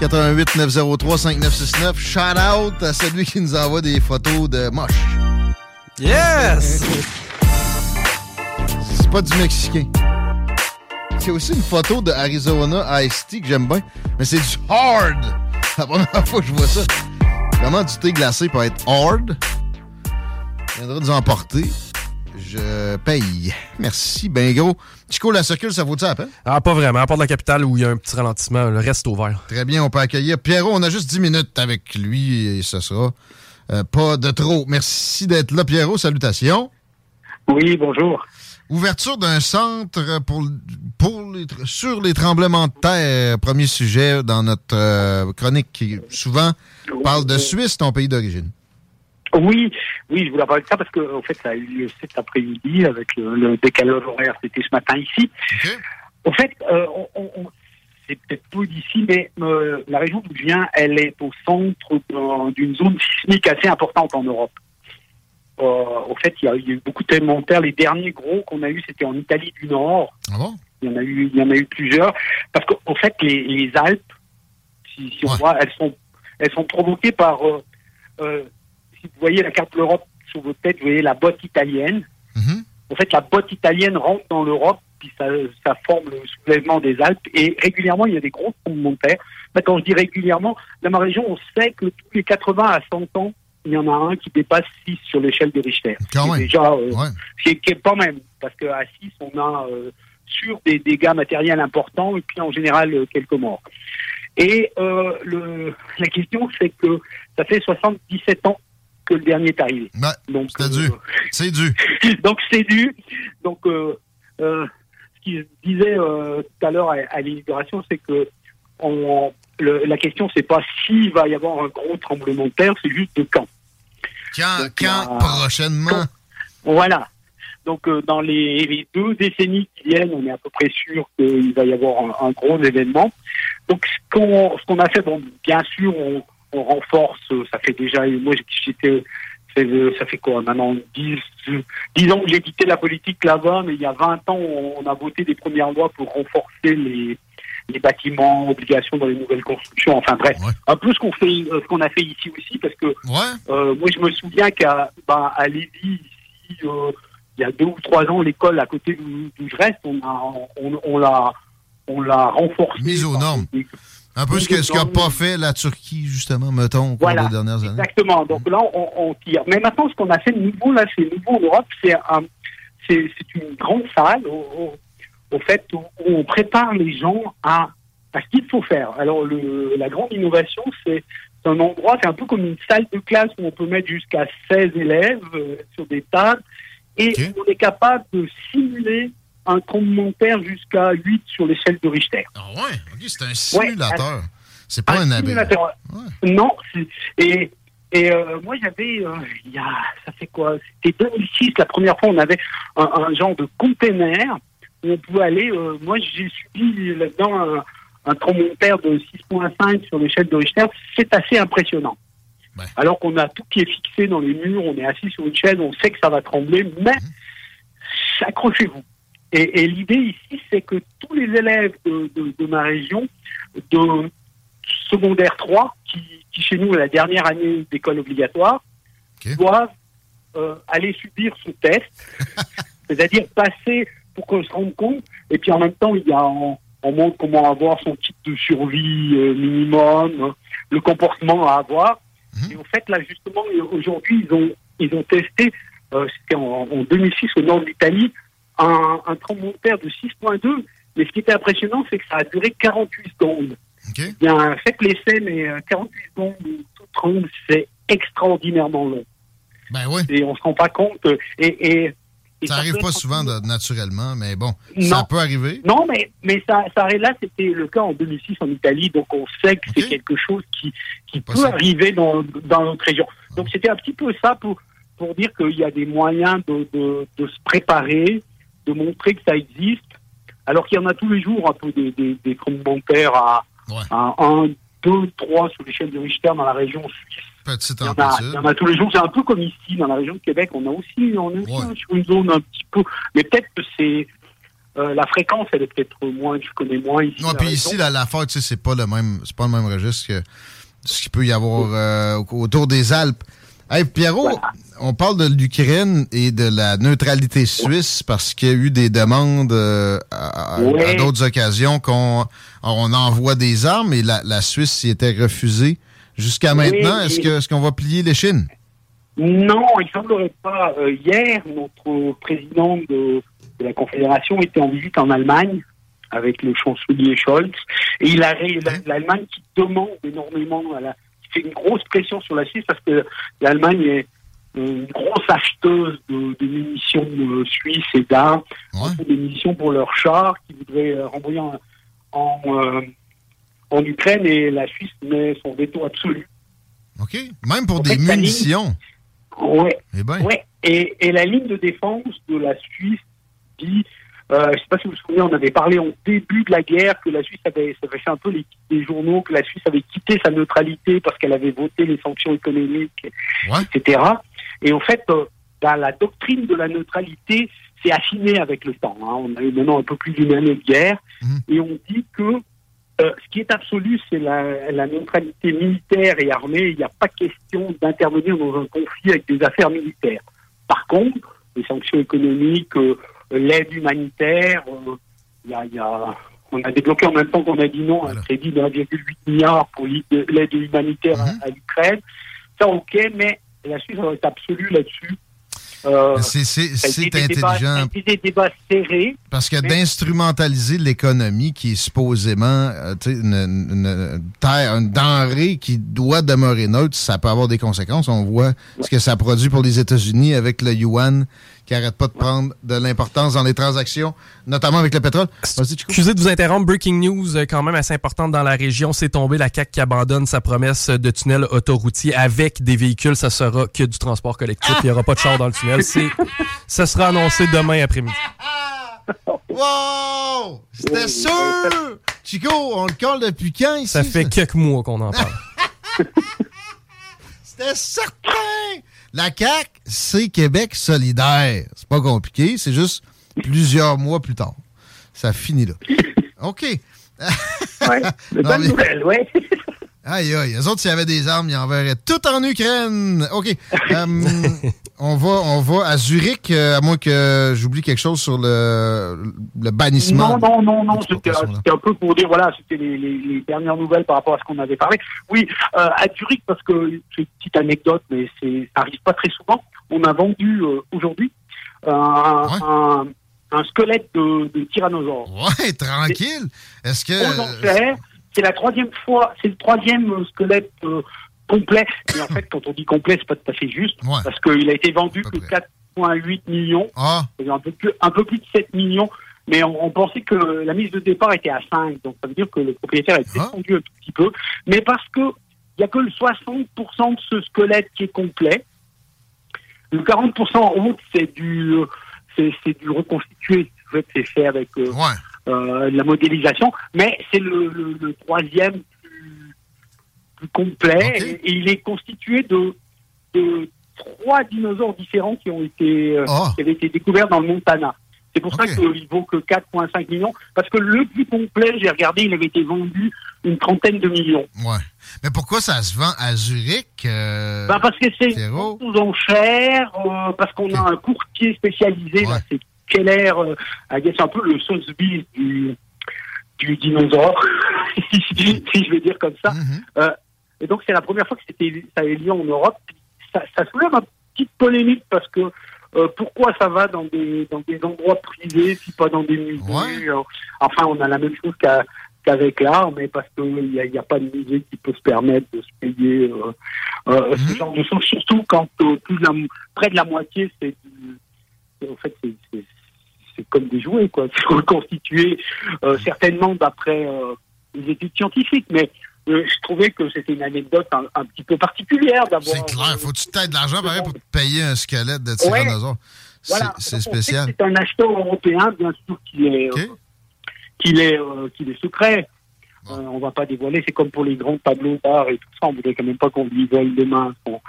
88 903 5969. Shout out à celui qui nous envoie des photos de moche. Yes! C'est pas du Mexicain. C'est aussi une photo de Arizona Ice-T que j'aime bien, mais c'est du hard. La première fois que je vois ça. Comment du thé glacé peut être hard? Je viendrai nous emporter. Je paye. Merci, ben gros. Chico, la circule, ça vaut-tu la peine? Ah, pas vraiment. À part de la capitale où il y a un petit ralentissement, le reste est ouvert. Très bien, on peut accueillir Pierrot. On a juste 10 minutes avec lui et ce sera euh, pas de trop. Merci d'être là, Pierrot. Salutations. Oui, bonjour. Ouverture d'un centre pour, pour les, sur les tremblements de terre. Premier sujet dans notre euh, chronique qui souvent parle de Suisse, ton pays d'origine. Oui, oui, je voulais parler de ça parce que en fait, ça a eu lieu cet après-midi avec le, le décalage horaire. C'était ce matin ici. En fait, euh, on, on- c'est peut-être peu d'ici, mais euh, la région d'où je viens, elle est au centre d'un- d'une zone sismique assez importante en Europe. Euh, au fait, il y, a, eu beaucoup de tremblements de terre. Les derniers gros qu'on a eu, c'était en Italie du Nord. Ah bon? Il y en a eu, il y en a eu plusieurs. Parce qu'en fait, les, les Alpes, si, si on voit, elles sont, elles sont provoquées par. euh, euh, si vous voyez la carte de l'Europe sur votre tête, vous voyez la botte italienne. En fait, la botte italienne rentre dans l'Europe, puis ça, ça forme le soulèvement des Alpes. Et régulièrement, il y a des gros tremblements de terre. Mais quand je dis régulièrement, dans ma région, on sait que tous les 80 à 100 ans, il y en a un qui dépasse 6 sur l'échelle de Richter. Quand C'est même. Déjà, euh, Ouais. c'est pas même, parce qu'à 6, on a euh, sur des dégâts matériels importants et puis en général euh, quelques morts. Et euh, le, la question, c'est que ça fait 77 ans que le dernier est arrivé. Donc, c'est dû. C'est dû. donc c'est dû. Donc euh, euh, ce qu'il disait euh, tout à l'heure à, à l'inauguration, c'est que on, le- la question c'est pas s'il va y avoir un gros tremblement de terre, c'est juste de quand. Quand, Donc, quand euh, prochainement? Voilà. Donc euh, dans les, les deux décennies qui viennent, on est à peu près sûr qu'il va y avoir un, un gros événement. Donc ce qu'on a fait, bon, bien sûr, on, on renforce. Ça fait déjà, moi j'étais, ça fait- ça fait quoi maintenant 10, 10 ans que j'ai quitté la politique là-bas, mais il y a 20 ans, on, a voté des premières lois pour renforcer les les bâtiments, obligations dans les nouvelles constructions, enfin bref, un peu ce qu'on fait, euh, ce qu'on a fait ici aussi, parce que euh, moi je me souviens qu'à bah, à Lévis, ici, euh, il y a deux ou trois ans, l'école à côté d'où je reste, on a, on, on l'a, on l'a renforcée. Mise aux normes. Un peu ce qu'a pas fait la Turquie, justement, mettons, au cours des dernières années. Exactement. Donc là, on, tire. Mais maintenant, ce qu'on a fait de nouveau, là, c'est nouveau en Europe, c'est c'est une grande salle, au, au, fait, où, on prépare les gens à, à ce qu'il faut faire. Alors, le, la grande innovation, c'est un endroit, c'est un peu comme une salle de classe où on peut mettre jusqu'à 16 élèves euh, sur des tables, et on est capable de simuler un commentaire jusqu'à 8 sur l'échelle de Richter. Ah ouais, c'est un simulateur. c'est pas un, simulateur. Non, et, et euh, moi j'avais, euh, il y a, ça fait quoi? C'était 2006, la première fois on avait un, genre de container où on pouvait aller, euh, moi j'ai subi là-dedans un, un commentaire de 6.5 sur l'échelle de Richter, c'est assez impressionnant. Alors qu'on a tout qui est fixé dans les murs, on est assis sur une chaise, on sait que ça va trembler, mais mhm. accrochez-vous. Et, l'idée ici, c'est que tous les élèves de, ma région, de secondaire 3, qui, chez nous est la dernière année d'école obligatoire, doivent euh, aller subir ce test, c'est-à-dire passer pour qu'on se rende compte, et puis en même temps, il y a on, montre comment avoir son type de survie euh, minimum, le comportement à avoir. Mhm. Et en fait, là, justement, aujourd'hui, ils ont, ils ont testé, euh, c'était en, en 2006 au nord de l'Italie, un, un tremblement de terre de 6.2. Mais ce qui était impressionnant, c'est que ça a duré 48 secondes. Okay. Bien, faites l'essai, mais 48 euh, secondes tout tremble, c'est extraordinairement long. Ben oui. Et on se rend pas compte. Et, et, ça, n'arrive pas souvent naturellement, mais bon, ça peut arriver. Non, mais, mais ça, ça là, c'était le cas en 2006 en Italie, donc on sait que c'est quelque chose qui, qui peut arriver dans, dans notre région. Donc c'était un petit peu ça pour, pour dire qu'il y a des moyens de, de, de se préparer, de montrer que ça existe, alors qu'il y en a tous les jours un peu des, des, des bancaires à, 1, 2, 3 sur l'échelle de Richter dans la région suisse. il, y en a, il y en a tous les jours. C'est un peu comme ici, dans la région de Québec. On a aussi, on est sur une zone un petit peu. Mais peut-être que c'est. Euh, la fréquence, elle est peut-être moins, je connais moins ici. Non, puis ici, la, la fête, c'est pas le même, c'est pas le même registre que ce qu'il peut y avoir euh, autour des Alpes. Hey, Pierrot, on parle de l'Ukraine et de la neutralité suisse parce qu'il y a eu des demandes euh, à, d'autres occasions qu'on on envoie des armes et la, Suisse y était refusée. Jusqu'à maintenant, est-ce qu'on va plier les Chines? Non, il semblerait pas. Euh, hier, notre président de, la Confédération était en visite en Allemagne avec le chancelier Scholz et il a l'Allemagne qui demande énormément à la fait une grosse pression sur la Suisse parce que l'Allemagne est une grosse acheteuse de, munitions euh, suisses et d'armes, des munitions pour leurs chars qui voudraient euh, renvoyer en, euh, en, Ukraine et la Suisse met son veto absolu. OK. Même pour des munitions. Oui. Eh ben. Ouais. Et, et la ligne de défense de la Suisse dit euh, je ne sais pas si vous vous souvenez, on avait parlé au début de la guerre que la Suisse avait, ça avait fait un peu les, journaux, que la Suisse avait quitté sa neutralité parce qu'elle avait voté les sanctions économiques, etc. Et en fait, euh, dans la doctrine de la neutralité, c'est affiné avec le temps. Hein. On a eu maintenant un peu plus d'une année de guerre mhm. et on dit que euh, ce qui est absolu, c'est la, la, neutralité militaire et armée. Il n'y a pas question d'intervenir dans un conflit avec des affaires militaires. Par contre, les sanctions économiques, l'aide humanitaire. Euh, y a, y a, on a débloqué en même temps qu'on a dit non un crédit de 1,8 milliard pour l'aide humanitaire à, mhm. l'Ukraine. Ça, ok, mais la Suisse est absolue là-dessus. Euh, c'est intelligent. Des débats serrés. Parce que d'instrumentaliser l'économie qui est supposément euh, une, une, terre, une denrée qui doit demeurer neutre, ça peut avoir des conséquences. On voit ce que ça produit pour les États-Unis avec le yuan qui arrête pas de prendre de l'importance dans les transactions, notamment avec le pétrole. Excusez de vous interrompre. Breaking news, euh, quand même assez importante dans la région. C'est tombé la CAQ qui abandonne sa promesse de tunnel autoroutier avec des véhicules. Ça sera que du transport collectif. Il n'y aura pas de char dans le tunnel. Ça sera annoncé demain après-midi. Wow! C'était sûr! Chico, on le colle depuis quand ici? Ça fait quelques mois qu'on en parle. C'était certain! La CAQ, c'est Québec solidaire. C'est pas compliqué, c'est juste plusieurs mois plus tard. Ça finit là. OK. ouais, bonne nouvelle, ouais. Aïe, aïe. Les autres, s'il y avait des armes, ils enverraient tout en Ukraine. OK. Euh, on, va, on va à Zurich, euh, à moins que j'oublie quelque chose sur le, le bannissement. Non, non, non, non. C'était un peu pour dire, voilà, c'était les, les, les, dernières nouvelles par rapport à ce qu'on avait parlé. Oui, euh, à Zurich, parce que c'est une petite anecdote, mais ça arrive pas très souvent. On a vendu euh, aujourd'hui un, ouais. un, un, squelette de, de tyrannosaure. Ouais, tranquille. Est-ce que c'est la troisième fois, c'est le troisième squelette euh, complet. Mais en fait, quand on dit complet, c'est pas tout à fait juste, ouais. parce qu'il a été vendu que 4,8 millions, ah. un, peu plus, un peu plus de 7 millions. Mais on, on, pensait que la mise de départ était à 5, donc ça veut dire que le propriétaire a descendu ah. un tout petit peu. Mais parce que il y a que le 60% de ce squelette qui est complet. Le 40% en route, c'est du, c'est du reconstitué. C'est fait avec. Euh, ouais. Euh, la modélisation, mais c'est le, le, le, troisième plus, plus complet okay. et, et, il est constitué de, de trois dinosaures différents qui ont été, oh. qui avaient été découverts dans le Montana. C'est pour okay. ça qu'il vaut que 4,5 millions, parce que le plus complet, j'ai regardé, il avait été vendu une trentaine de millions. Ouais. Mais pourquoi ça se vend à Zurich euh, ben Parce que c'est aux enchères, euh, parce qu'on okay. a un courtier spécialisé, ouais. là, c'est Keller, euh, c'est un peu le Sotheby's du, du dinosaure, si, si, je vais dire comme ça. Mm -hmm. euh, et donc c'est la première fois que c'était ça avait lieu en Europe. Ça, ça soulève une petite polémique parce que euh, pourquoi ça va dans des dans des endroits privés, puis pas dans des musées? Ouais. enfin, on a la même chose qu'avec l'art, mais parce qu'il n'y a, y a, pas de musée qui peut se permettre de se payer euh, ce genre de choses, surtout quand plus la, près de la moitié, c'est en fait, c'est comme des jouets, quoi. C'est reconstitué euh, certainement d'après euh, les études scientifiques, mais euh, je trouvais que c'était une anecdote un, un, petit peu particulière d'avoir. C'est clair, faut tu t'aider de l'argent pareil pour payer un squelette de tyrannosaure. Ouais. Voilà. C'est spécial. C'est un acheteur européen, bien sûr, qu'il est, okay. qu'il est, qu'il est secret. Bon. Euh, on va pas dévoiler, c'est comme pour les grands tableaux d'art et tout ça. On voudrait quand même pas qu'on lui vole demain son,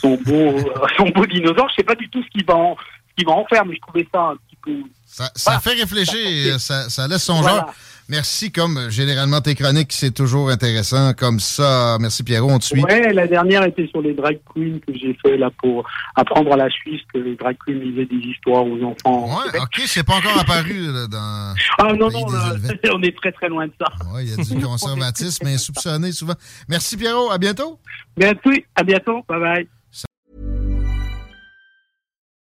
son beau, son beau dinosaure. Je sais pas du tout ce qu'il va en, va en faire, mais je trouvais ça un petit peu. Ça, ça voilà. fait réfléchir, ça, ça, laisse son voilà. genre. Merci, comme généralement tes chroniques, c'est toujours intéressant comme ça. Merci Pierrot, on te suit. Ouais, la dernière était sur les drag queens que j'ai fait là pour apprendre à la Suisse que les drag queens lisaient des histoires aux enfants. Ouais, ok, c'est pas encore apparu là, dans. Ah non, non, là, on est très très loin de ça. Ouais, il y a du conservatisme insoupçonné souvent. Merci Pierrot, à bientôt. Bientôt, à bientôt, bye bye.